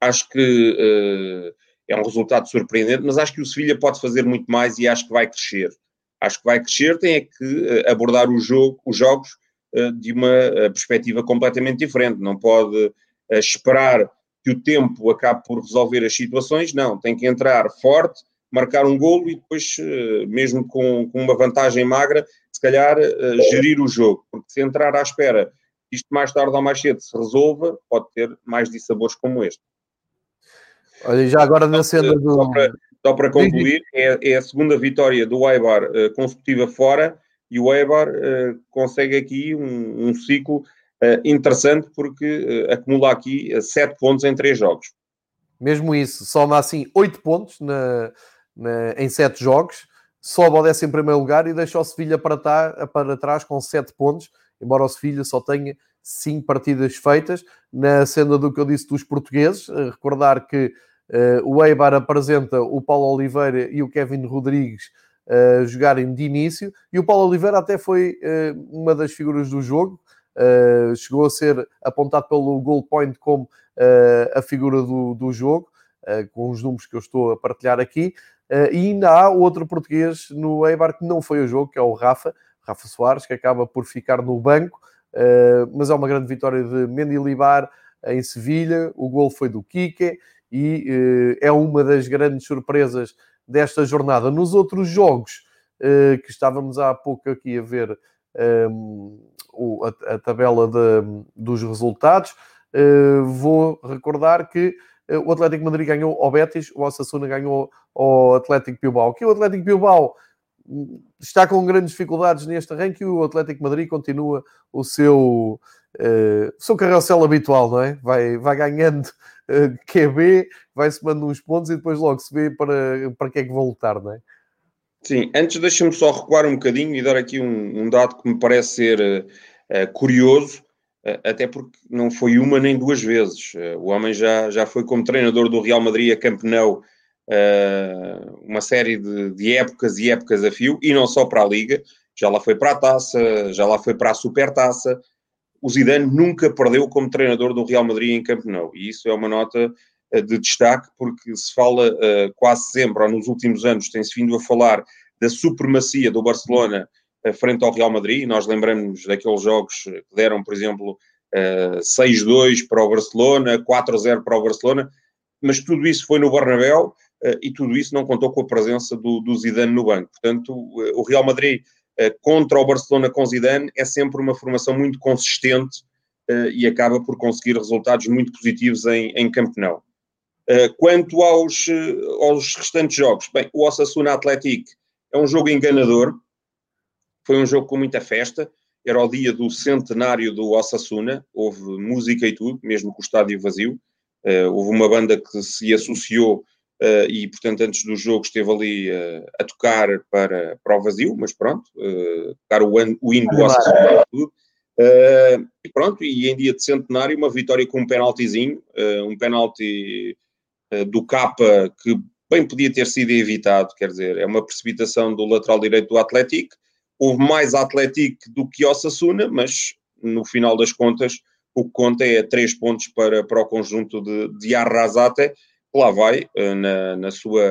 Acho que uh, é um resultado surpreendente, mas acho que o Sevilha pode fazer muito mais e acho que vai crescer. Acho que vai crescer, tem é que abordar o jogo, os jogos de uma perspectiva completamente diferente. Não pode esperar que o tempo acabe por resolver as situações, não, tem que entrar forte, marcar um golo e depois, eh, mesmo com, com uma vantagem magra, se calhar eh, gerir o jogo. Porque se entrar à espera que isto mais tarde ou mais cedo se resolva, pode ter mais dissabores como este. Olha, já agora na cena do. Só para, só para concluir, é, é, a segunda vitória do Eibar uh, consecutiva fora e o Eibar uh, consegue aqui um, um ciclo uh, interessante porque acumula aqui sete pontos em três jogos. Mesmo isso, soma assim oito pontos na, na, em sete jogos, sobe ao décimo primeiro lugar e deixa o Sevilha para, tá, para trás com sete pontos, embora o Sevilha só tenha cinco partidas feitas, na senda do que eu disse dos portugueses, recordar que uh, o Eibar apresenta o Paulo Oliveira e o Kevin Rodrigues uh, jogarem de início, e o Paulo Oliveira até foi uh, uma das figuras do jogo, uh, chegou a ser apontado pelo Goal Point como a figura do, do jogo, com os números que eu estou a partilhar aqui, e ainda há outro português no Eibar que não foi o jogo, que é o Rafa, Rafa Soares, que acaba por ficar no banco, mas é uma grande vitória de Mendilibar em Sevilha. O gol foi do Kike e é uma das grandes surpresas desta jornada. Nos outros jogos que estávamos há pouco aqui a ver um, a, tabela dos resultados, vou recordar que eh, o Atlético Madrid ganhou ao Betis, o Osasuna ganhou ao Atlético Bilbao. Que o Atlético Bilbao hum, está com grandes dificuldades neste arranque e o Atlético Madrid continua o seu, uh, o seu carrossel habitual, não é? Vai, vai ganhando QB, vai somando uns pontos e depois logo se vê para, para que é que vão lutar, não é? Sim, antes deixa-me só recuar um bocadinho e dar aqui um, um dado que me parece ser uh, curioso até porque não foi uma nem duas vezes. Eh, o homem já, já foi como treinador do Real Madrid a campeão uh, uma série de, de, épocas e épocas a fio, e não só para a Liga, já lá foi para a Taça, já lá foi para a Supertaça. O Zidane nunca perdeu como treinador do Real Madrid em campeão, e isso é uma nota uh, de destaque, porque se fala uh, quase sempre, ou nos últimos anos, tem-se vindo a falar da supremacia do Barcelona frente ao Real Madrid. Nós lembramos daqueles jogos que deram, por exemplo, uh, eh, 6-2 para o Barcelona, 4-0 para o Barcelona, mas tudo isso foi no Bernabéu uh, e tudo isso não contou com a presença do, do Zidane no banco. Portanto, o Real Madrid uh, contra o Barcelona com Zidane é sempre uma formação muito consistente e acaba por conseguir resultados muito positivos em, em Campeonato. quanto aos, aos restantes jogos, bem, o Osasuna Atlético é um jogo enganador, foi um jogo com muita festa. Era o dia do centenário do Osasuna. Houve música e tudo, mesmo com o estádio vazio. Houve uma banda que se associou uh, e, portanto, antes do jogo esteve ali uh, a tocar para, para o vazio, mas pronto, tocar o, o hino do Osasuna e tudo. e pronto, e em dia de centenário, uma vitória com um penaltizinho, um penalti do Capa que bem podia ter sido evitado, quer dizer, é uma precipitação do lateral direito do Atlético, houve mais Atlético do que Osasuna, mas no final das contas o que conta é três pontos para, para o conjunto de, de Arrasate, lá vai eh, na, na sua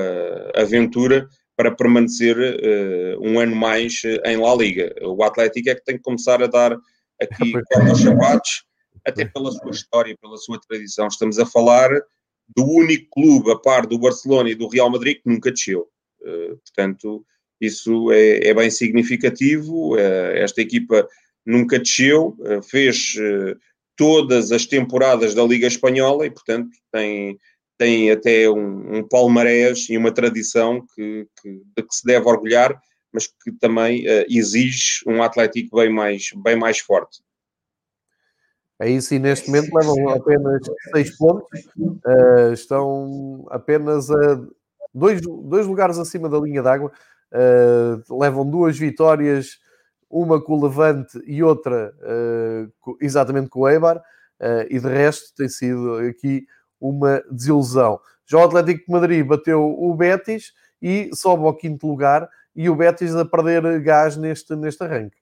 aventura para permanecer uh, um ano mais eh, em La Liga. O Atlético é que tem que começar a dar aqui [LAUGHS] os sapatos, até pela sua história, pela sua tradição. Estamos a falar do único clube, a par do Barcelona e do Real Madrid, que nunca desceu. Uh, portanto, isso é, é bem significativo. Eh, esta equipa nunca desceu, fez todas as temporadas da Liga Espanhola e, portanto, tem, tem até um, um palmarés e uma tradição que, que, de que se deve orgulhar, mas que também uh, exige um Atlético bem mais, bem mais forte. É isso, e neste momento levam apenas seis pontos, uh, estão apenas a dois, dois lugares acima da linha d'água. Uh, levam duas vitórias, uma com o Levante e outra uh, exatamente com o Eibar, uh, e de resto tem sido aqui uma desilusão. Já o Atlético de Madrid bateu o Betis e sobe ao quinto lugar, e o Betis a perder gás neste, neste arranque.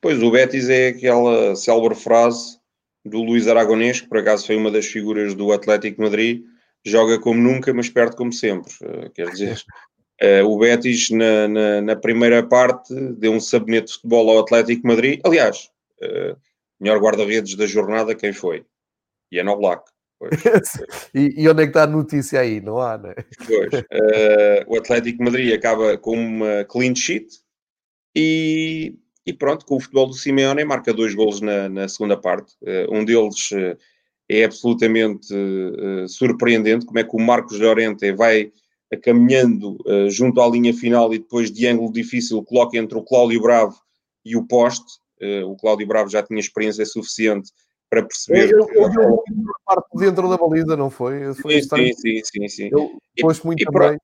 Pois, o Betis é aquela célebre frase do Luís Aragonês, que por acaso foi uma das figuras do Atlético de Madrid, joga como nunca, mas perde como sempre. Quer dizer, Uh, [LAUGHS] o Betis, na, na, na, primeira parte, deu um sabonete de futebol ao Atlético Madrid. Aliás, uh, melhor guarda-redes da jornada, quem foi? Ian Oblak. [LAUGHS] e, e, onde é que está a notícia aí? Não há, né? Pois. Uh, o Atlético Madrid acaba com uma clean sheet e, e pronto, com o futebol do Simeone marca dois golos na, na segunda parte. um deles é absolutamente surpreendente, como é que o Marcos Llorente vai caminhando uh, junto à linha final e depois de ângulo difícil coloca entre o Cláudio Bravo e o poste. Uh, o Cláudio Bravo já tinha experiência suficiente para perceber. Eu, eu, eu, parte dentro da baliza, não foi? foi sim, sim, sim, sim, pôs muito e, Pronto,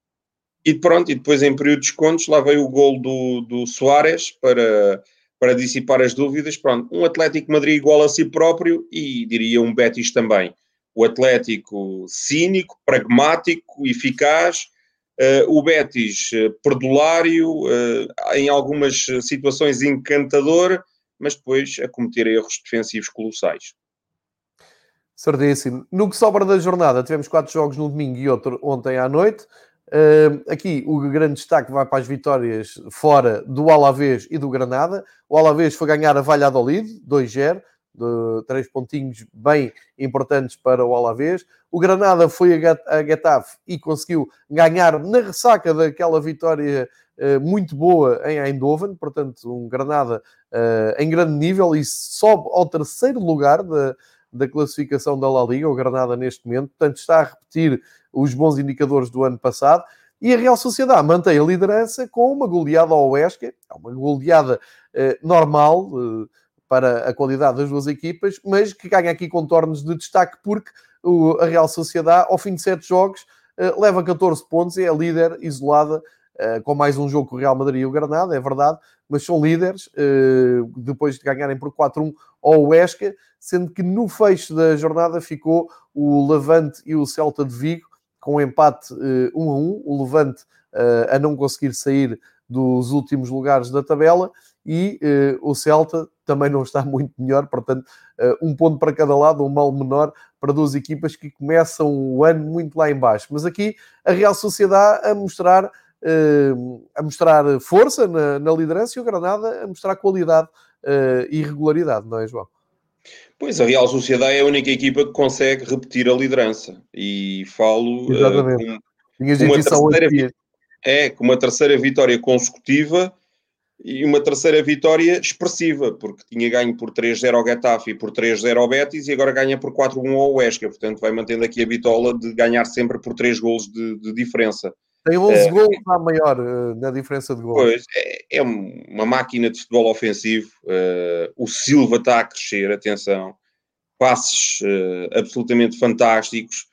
e pronto, e depois em período de descontos lá veio o gol do, do Soares para, para dissipar as dúvidas. Pronto, um Atlético Madrid igual a si próprio e diria um Betis também. O Atlético cínico, pragmático, eficaz, Uh, o Betis, uh, perdulário, uh, em algumas situações encantador, mas depois a cometer erros defensivos colossais. Certíssimo. No que sobra da jornada, tivemos quatro jogos no domingo e outro ontem à noite. Uh, aqui o grande destaque vai para as vitórias fora do Alavés e do Granada. O Alavés foi ganhar a Valladolid, 2-0, três pontinhos bem importantes para o Alavés. O Granada foi a Getafe e conseguiu ganhar na ressaca daquela vitória uh, muito boa em Eindhoven. Portanto, um Granada uh, em grande nível e sobe ao terceiro lugar da, da classificação da La Liga, o Granada neste momento. Portanto, está a repetir os bons indicadores do ano passado. E a Real Sociedade mantém a liderança com uma goleada ao Huesca, é uma goleada eh, normal eh, para a qualidade das duas equipas, mas que ganha aqui contornos de destaque porque o, a Real Sociedade, ao fim de sete jogos, leva 14 pontos e é líder isolada eh, com mais um jogo com o Real Madrid e o Granada, é verdade, mas são líderes eh, depois de ganharem por 4-1 ao Huesca, sendo que no fecho da jornada ficou o Levante e o Celta de Vigo com um empate 1 uh, a 1, o Levante uh, a não conseguir sair dos últimos lugares da tabela e uh, o Celta também não está [LAUGHS] muito melhor, portanto, um ponto para cada lado, um mal menor para duas equipas que começam o ano muito lá embaixo. Mas aqui a Real Sociedade a mostrar, a mostrar força na, na liderança e o Granada a mostrar qualidade e regularidade, não é, João? Pois, a Real Sociedade é a única equipa que consegue repetir a liderança. E falo uh, com, com uma terceira, é, com uma terceira vitória consecutiva e uma terceira vitória expressiva, porque tinha ganho por 3-0 ao Getafe e por 3-0 ao Betis e agora ganha por 4-1 ao Huesca. Portanto, vai mantendo aqui a bitola de ganhar sempre por 3 golos de, de diferença. Tem 11 é, gols a maior uh, na diferença de gols. Pois, é, é, uma máquina de futebol ofensivo. Uh, o Silva está a crescer, atenção. Passes uh, absolutamente fantásticos.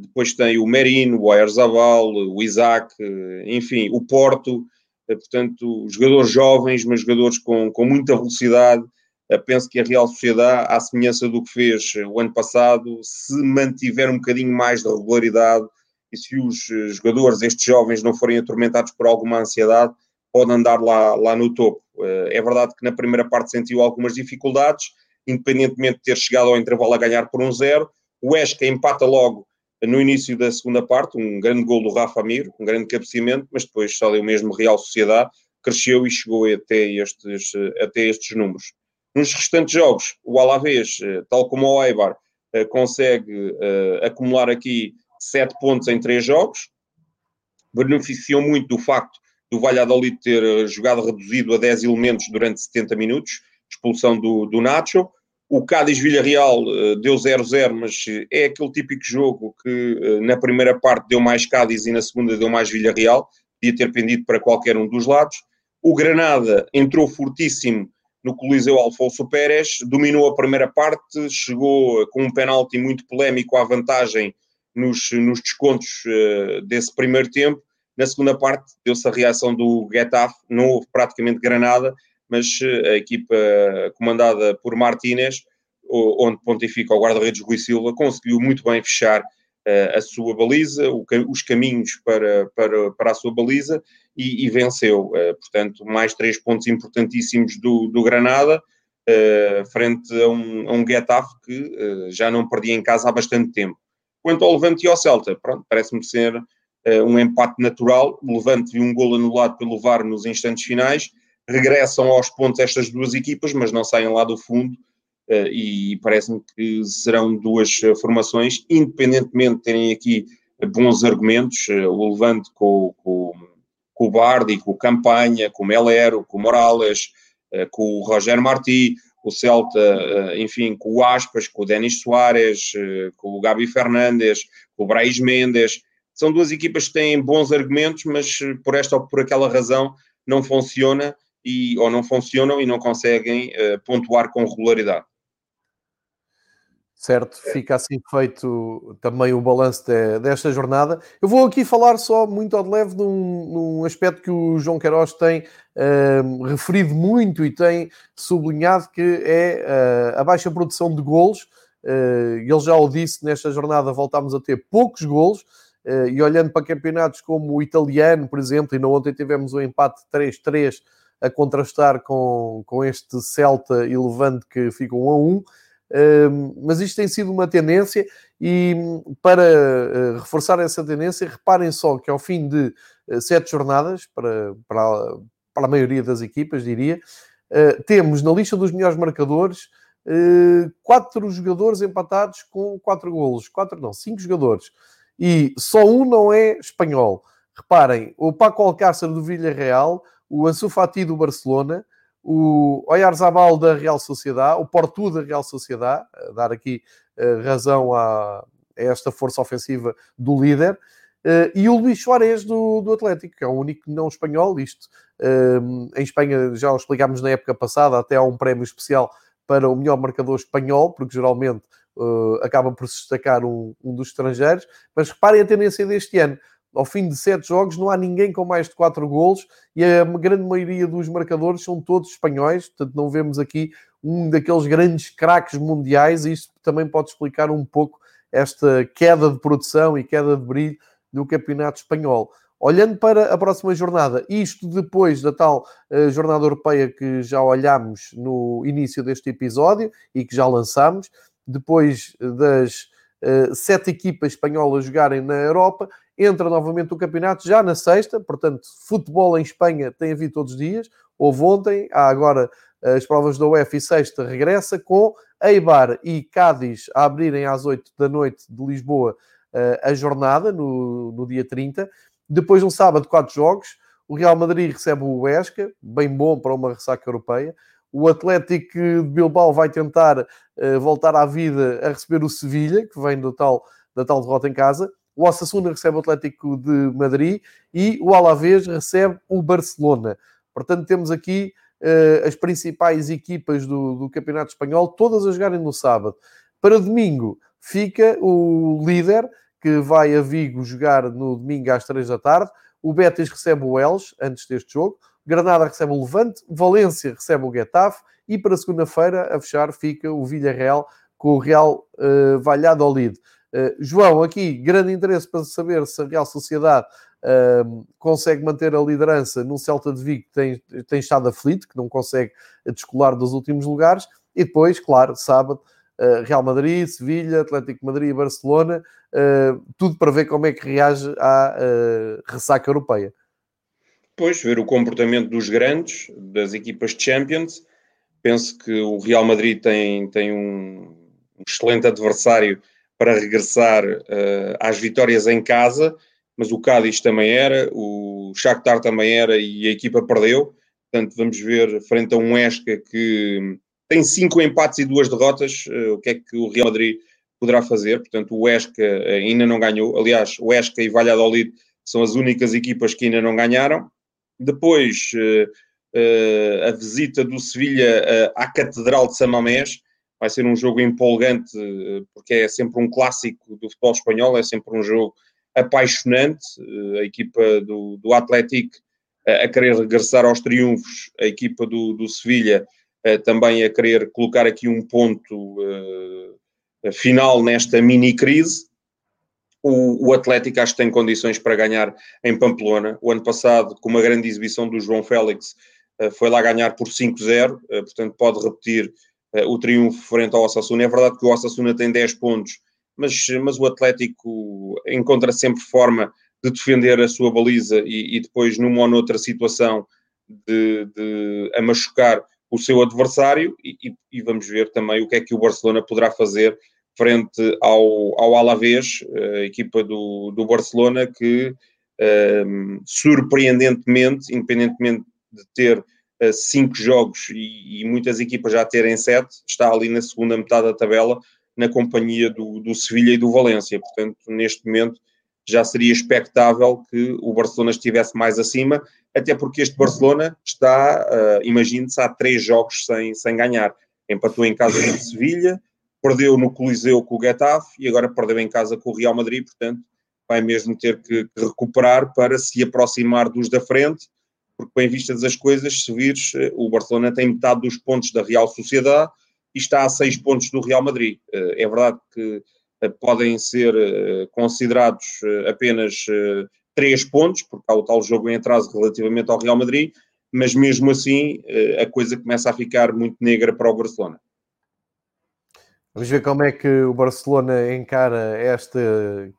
depois tem o Merino, o Aerzabal, o Isaac, enfim, o Porto. portanto, jogadores jovens, mas jogadores com, com muita velocidade. penso que a Real Sociedade, à semelhança do que fez o ano passado, se mantiver um bocadinho mais de regularidade, e se os eh, jogadores, estes jovens, não forem atormentados por alguma ansiedade, podem andar lá, lá no topo. Eh, é verdade que na primeira parte sentiu algumas dificuldades, independentemente de ter chegado ao intervalo a ganhar por um zero. O Esca empata logo no início da segunda parte, um grande gol do Rafa Mir, um grande cabeceamento, mas depois só deu mesmo Real Sociedade, cresceu e chegou até estes, eh, até estes números. Nos restantes jogos, o Alavés, tal como o Eibar, consegue acumular aqui sete pontos em três jogos, beneficiou muito do facto do Valladolid ter eh, jogado reduzido a 10 elementos durante 70 minutos, expulsão do, do Nacho. O Cádiz-Villarreal uh, deu 0-0, mas é aquele típico jogo que na primeira parte deu mais Cádiz e na segunda deu mais Villarreal, podia ter pendido para qualquer um dos lados. O Granada entrou fortíssimo no Coliseu Alfonso Pérez, dominou a primeira parte, chegou com um penalti muito polémico à vantagem nos, nos descontos uh, desse primeiro tempo. Na segunda parte, deu-se a reação do Getafe, não houve praticamente granada, mas uh, a equipa comandada por Martínez, onde pontifica o guarda-redes Rui Silva, conseguiu muito bem fechar uh, a sua baliza, o, os caminhos para, para, para a sua baliza e, e venceu. portanto, mais três pontos importantíssimos do, do Granada. Uh, frente a um, a um Getafe que uh, já não perdia em casa há bastante tempo. Quanto ao Levante e ao Celta, pronto, parece-me ser uh, um empate natural. O Levante viu um gol anulado pelo VAR nos instantes finais. Regressam aos pontos estas duas equipas, mas não saem lá do fundo. Uh, e parece-me que serão duas uh, formações, independentemente de terem aqui bons argumentos. o Levante com, com, com o Bardi, com o Campanha, com o Melero, com o Morales, com o Roger Martí o Celta, eh, enfim, com o Aspas, com o Denis Soares, eh, com o Gabi Fernandes, com o Brais Mendes. São duas equipas que têm bons argumentos, mas eh, por esta ou por aquela razão não funciona e, ou não funcionam e não conseguem pontuar com regularidade. Certo, fica assim feito também o balanço de, desta jornada. Eu vou aqui falar só muito ao de leve num, num aspecto que o João Queiroz tem uh, referido muito e tem sublinhado que é uh, a baixa produção de golos. Uh, ele já o disse, nesta jornada voltámos a ter poucos golos. Uh, e olhando para campeonatos como o italiano, por exemplo, e não ontem tivemos um empate 3-3 a contrastar com, com este Celta e Levante que ficam 1 a 1 mas isto tem sido uma tendência e para uh, reforçar essa tendência, reparem só que ao fim de uh, sete jornadas, para, para, para a maioria das equipas, diria, uh, temos na lista dos melhores marcadores quatro jogadores empatados com quatro golos. Quatro não, cinco jogadores. E só um não é espanhol. Reparem, o Paco Alcácer do Villarreal, o Ansu Fati do Barcelona, o Oyarzabal da Real Sociedade, o Porto da Real Sociedade, dar aqui uh, razão a, esta força ofensiva do líder, uh, e o Luís Soares do, do Atlético, que é o único não espanhol. Isto uh, em Espanha já o explicámos na época passada, até há um prémio especial para o melhor marcador espanhol, porque geralmente acaba por se destacar um, um dos estrangeiros. Mas reparem a tendência deste ano ao fim de sete jogos não há ninguém com mais de quatro golos e a grande maioria dos marcadores são todos espanhóis, portanto não vemos aqui um daqueles grandes craques mundiais e isto também pode explicar um pouco esta queda de produção e queda de brilho do campeonato espanhol. Olhando para a próxima jornada, isto depois da tal uh, jornada europeia que já olhámos no início deste episódio e que já lançámos, depois das uh, sete equipas espanholas jogarem na Europa, entra novamente o campeonato já na sexta, portanto, futebol em Espanha tem havido todos os dias. Houve ontem, há agora eh, as provas da UEFA e sexta regressa com Eibar e Cádiz a abrirem às 8 da noite de Lisboa eh, a jornada, no, no dia 30. Depois, no sábado, quatro jogos. O Real Madrid recebe o Huesca, bem bom para uma ressaca europeia. O Atlético de Bilbao vai tentar uh, voltar à vida a receber o Sevilha, que vem do tal, da tal derrota em casa o Osasuna recebe o Atlético de Madrid e o Alavés recebe o Barcelona. Portanto, temos aqui uh, as principais equipas do, do, Campeonato Espanhol, todas a jogarem no sábado. Para domingo fica o líder, que vai a Vigo jogar no domingo às 3 da tarde. O Betis recebe o Elche antes deste jogo. Granada recebe o Levante. Valência recebe o Getafe. E para segunda-feira, a fechar, fica o Villarreal com o Real uh, Valladolid. Uh, João, aqui, grande interesse para saber se a Real Sociedade uh, consegue manter a liderança num Celta de Vigo que tem, tem estado aflito, que não consegue descolar dos últimos lugares, e depois, claro, sábado, uh, Real Madrid, Sevilha, Atlético Madrid e Barcelona, tudo para ver como é que reage à ressaca europeia. Pois, ver o comportamento dos grandes, das equipas Champions. Penso que o Real Madrid tem, tem um excelente adversário para regressar uh, às vitórias em casa, mas o Cádiz também era, o Shakhtar também era e a equipa perdeu. Portanto, vamos ver frente a um Esca que tem cinco empates e duas derrotas, uh, o que é que o Real Madrid poderá fazer. Portanto, o Esca ainda não ganhou. Aliás, o Esca e Valladolid são as únicas equipas que ainda não ganharam. Depois, uh, a visita do Sevilha à Catedral de Samamés, vai ser um jogo empolgante, eh, porque é sempre um clássico do futebol espanhol, é sempre um jogo apaixonante. Eh, a equipa do, do Atlético eh, a querer regressar aos triunfos, a equipa do, do Sevilha também a querer colocar aqui um ponto final nesta mini crise. O, o, Atlético acho que tem condições para ganhar em Pamplona. O ano passado, com uma grande exibição do João Félix, foi lá ganhar por 5-0, portanto pode repetir o triunfo frente ao Osasuna. É verdade que o Osasuna tem 10 pontos, mas, mas o Atlético encontra sempre forma de defender a sua baliza e, e depois, numa ou noutra situação, de, de a machucar o seu adversário. E, e, e, vamos ver também o que é que o Barcelona poderá fazer frente ao, ao Alavés, a equipa do, do Barcelona, que um, ehm, surpreendentemente, independentemente de ter cinco jogos e, e, muitas equipas já terem sete, está ali na segunda metade da tabela, na companhia do, do Sevilha e do Valência. Portanto, neste momento já seria expectável que o Barcelona estivesse mais acima, até porque este Barcelona está, uh, imagine-se, há três jogos sem, sem ganhar. Empatou em casa com o Sevilha, perdeu no Coliseu com o Getafe e agora perdeu em casa com o Real Madrid, portanto vai mesmo ter que, que recuperar para se aproximar dos da frente porque bem vistas as coisas, se vires, eh, o Barcelona tem metade dos pontos da Real Sociedade e está a seis pontos do Real Madrid. Eh, é verdade que eh, podem ser considerados apenas três pontos, porque há o tal jogo em atraso relativamente ao Real Madrid, mas mesmo assim a coisa começa a ficar muito negra para o Barcelona. Vamos ver como é que o Barcelona encara esta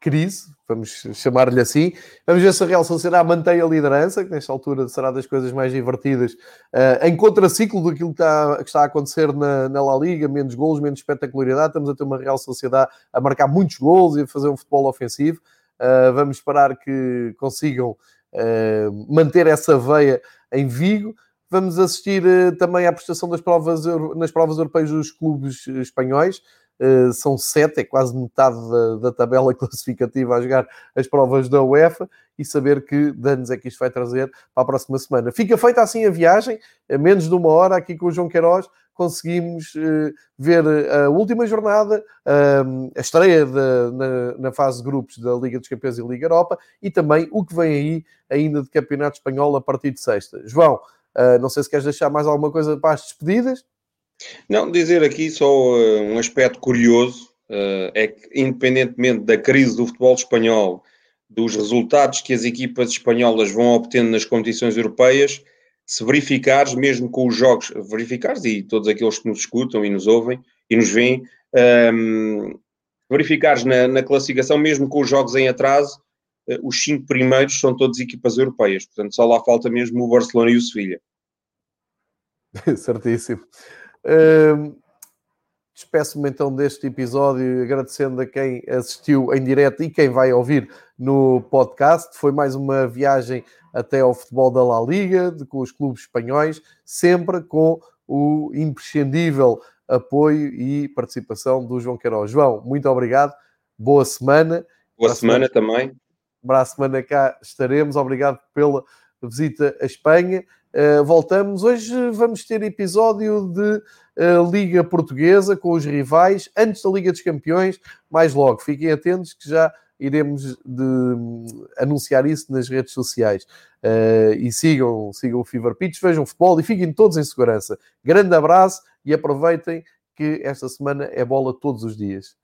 crise, vamos chamar-lhe assim. Vamos ver se a Real Sociedade mantém a liderança, que nesta altura será das coisas mais divertidas, uh, em contraciclo daquilo que está, que está a acontecer na, na, La Liga, menos golos, menos espetacularidade. Estamos a ter uma Real Sociedade a marcar muitos golos e a fazer um futebol ofensivo. Uh, vamos esperar que consigam uh, manter essa veia em Vigo. Vamos assistir uh, também à prestação das provas nas provas europeias dos clubes eh, espanhóis. Uh, são sete, é quase metade da, da, tabela [LAUGHS] classificativa a jogar as provas da UEFA e saber que danos é que isto vai trazer para a próxima semana. Fica feita assim a viagem, a menos de uma hora, aqui com o João Queiroz, conseguimos uh, ver a última jornada, uh, a estreia de, na, na, fase de grupos da Liga dos Campeões e Liga Europa e também o que vem aí ainda de Campeonato Espanhol a partir de sexta. João, Uh, não sei se queres deixar mais alguma coisa para as despedidas. Não, dizer aqui só uh, um aspecto curioso, uh, é que independentemente da crise do futebol espanhol, dos resultados que as equipas espanholas vão obtendo nas competições europeias, se verificares, mesmo com os jogos, verificares, e todos aqueles que nos escutam e nos ouvem e nos veem, um, verificares na, na classificação, mesmo com os jogos em atraso, os cinco primeiros são todas equipas europeias, portanto só lá falta mesmo o Barcelona e o Sevilha. [LAUGHS] Certíssimo. Uh, Despeço-me então deste episódio agradecendo a quem assistiu em direto e quem vai ouvir no podcast. Foi mais uma viagem até ao futebol da La Liga, de, com os clubes espanhóis, sempre com o imprescindível apoio e participação do João Queiroz. João, muito obrigado, boa semana. Boa semana, semana também para a semana cá estaremos. Obrigado pela visita à Espanha. Uh, voltamos. Hoje vamos ter episódio de uh, Liga Portuguesa com os rivais antes da Liga dos Campeões. Mais logo, fiquem atentos que já iremos de, um, anunciar isso nas redes sociais. Uh, e sigam, sigam o Fever Pitch, vejam futebol e fiquem todos em segurança. Grande abraço e aproveitem que esta semana é bola todos os dias.